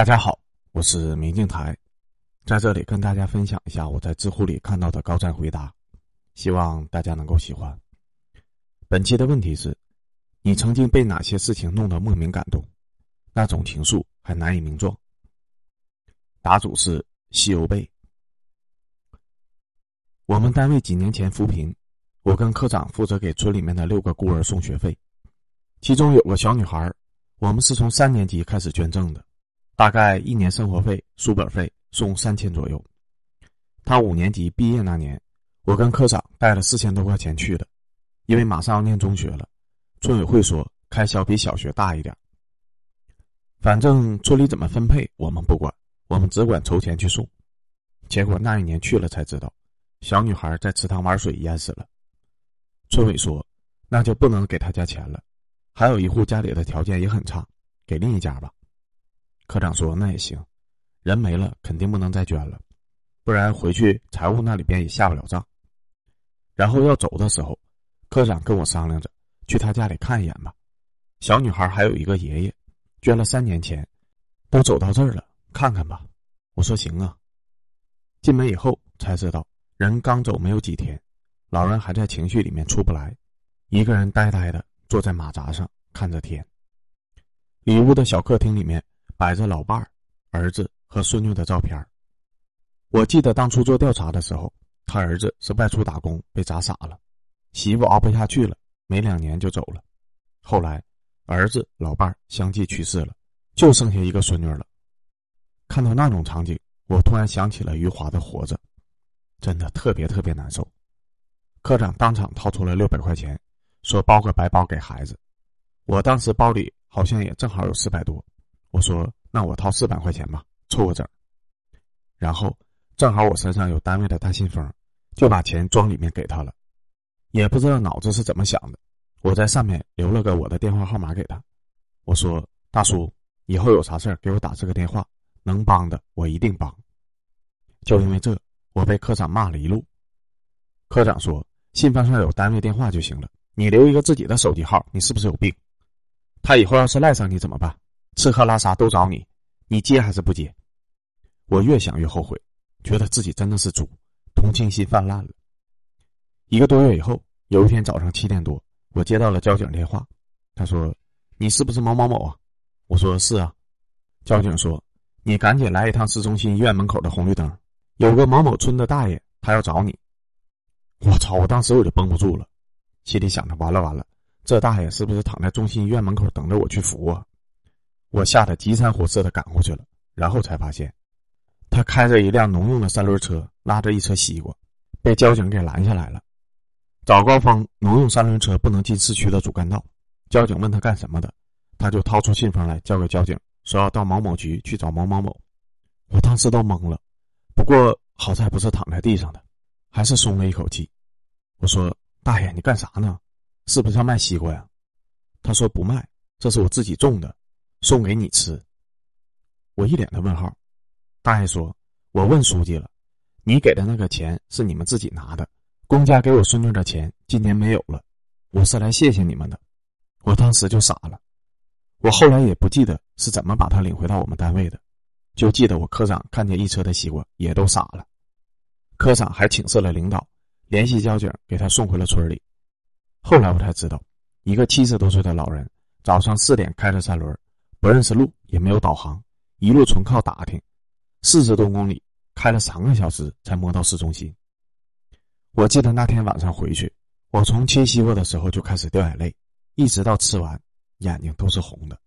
大家好，我是明镜台，在这里跟大家分享一下我在知乎里看到的高赞回答，希望大家能够喜欢。本期的问题是：你曾经被哪些事情弄得莫名感动？那种情愫还难以名状。答主是西游贝。我们单位几年前扶贫，我跟科长负责给村里面的六个孤儿送学费，其中有个小女孩，我们是从三年级开始捐赠的。大概一年生活费、书本费送三千左右。他五年级毕业那年，我跟科长带了四千多块钱去的，因为马上要念中学了，村委会说开销比小学大一点。反正村里怎么分配我们不管，我们只管筹钱去送。结果那一年去了才知道，小女孩在池塘玩水淹死了。村委说，那就不能给他家钱了。还有一户家里的条件也很差，给另一家吧。科长说：“那也行，人没了，肯定不能再捐了，不然回去财务那里边也下不了账。”然后要走的时候，科长跟我商量着去他家里看一眼吧。小女孩还有一个爷爷，捐了三年钱，都走到这儿了，看看吧。我说：“行啊。”进门以后才知道，人刚走没有几天，老人还在情绪里面出不来，一个人呆呆的坐在马扎上看着天。里屋的小客厅里面。摆着老伴儿、儿子和孙女的照片我记得当初做调查的时候，他儿子是外出打工被砸傻了，媳妇熬不下去了，没两年就走了。后来，儿子、老伴儿相继去世了，就剩下一个孙女了。看到那种场景，我突然想起了余华的《活着》，真的特别特别难受。科长当场掏出了六百块钱，说包个白包给孩子。我当时包里好像也正好有四百多。我说：“那我掏四百块钱吧，凑个整。”然后正好我身上有单位的大信封，就把钱装里面给他了。也不知道脑子是怎么想的，我在上面留了个我的电话号码给他。我说：“大叔，以后有啥事儿给我打这个电话，能帮的我一定帮。”就因为这，我被科长骂了一路。科长说：“信封上有单位电话就行了，你留一个自己的手机号，你是不是有病？他以后要是赖上你怎么办？”吃喝拉撒都找你，你接还是不接？我越想越后悔，觉得自己真的是猪，同情心泛滥了。一个多月以后，有一天早上七点多，我接到了交警电话，他说：“你是不是某某某啊？”我说：“是啊。”交警说：“你赶紧来一趟市中心医院门口的红绿灯，有个某某村的大爷，他要找你。”我操！我当时我就绷不住了，心里想着：完了完了，这大爷是不是躺在中心医院门口等着我去扶啊？我吓得急三火四的赶过去了，然后才发现，他开着一辆农用的三轮车，拉着一车西瓜，被交警给拦下来了。早高峰，农用三轮车不能进市区的主干道。交警问他干什么的，他就掏出信封来交给交警，说要到某某局去找某某某。我当时都懵了，不过好在不是躺在地上的，还是松了一口气。我说：“大爷，你干啥呢？是不是要卖西瓜呀？”他说：“不卖，这是我自己种的。”送给你吃，我一脸的问号。大爷说：“我问书记了，你给的那个钱是你们自己拿的，公家给我孙女的钱今年没有了，我是来谢谢你们的。”我当时就傻了，我后来也不记得是怎么把他领回到我们单位的，就记得我科长看见一车的西瓜也都傻了。科长还请示了领导，联系交警给他送回了村里。后来我才知道，一个七十多岁的老人早上四点开着三轮。不认识路，也没有导航，一路纯靠打听，四十多公里开了三个小时才摸到市中心。我记得那天晚上回去，我从切西瓜的时候就开始掉眼泪，一直到吃完，眼睛都是红的。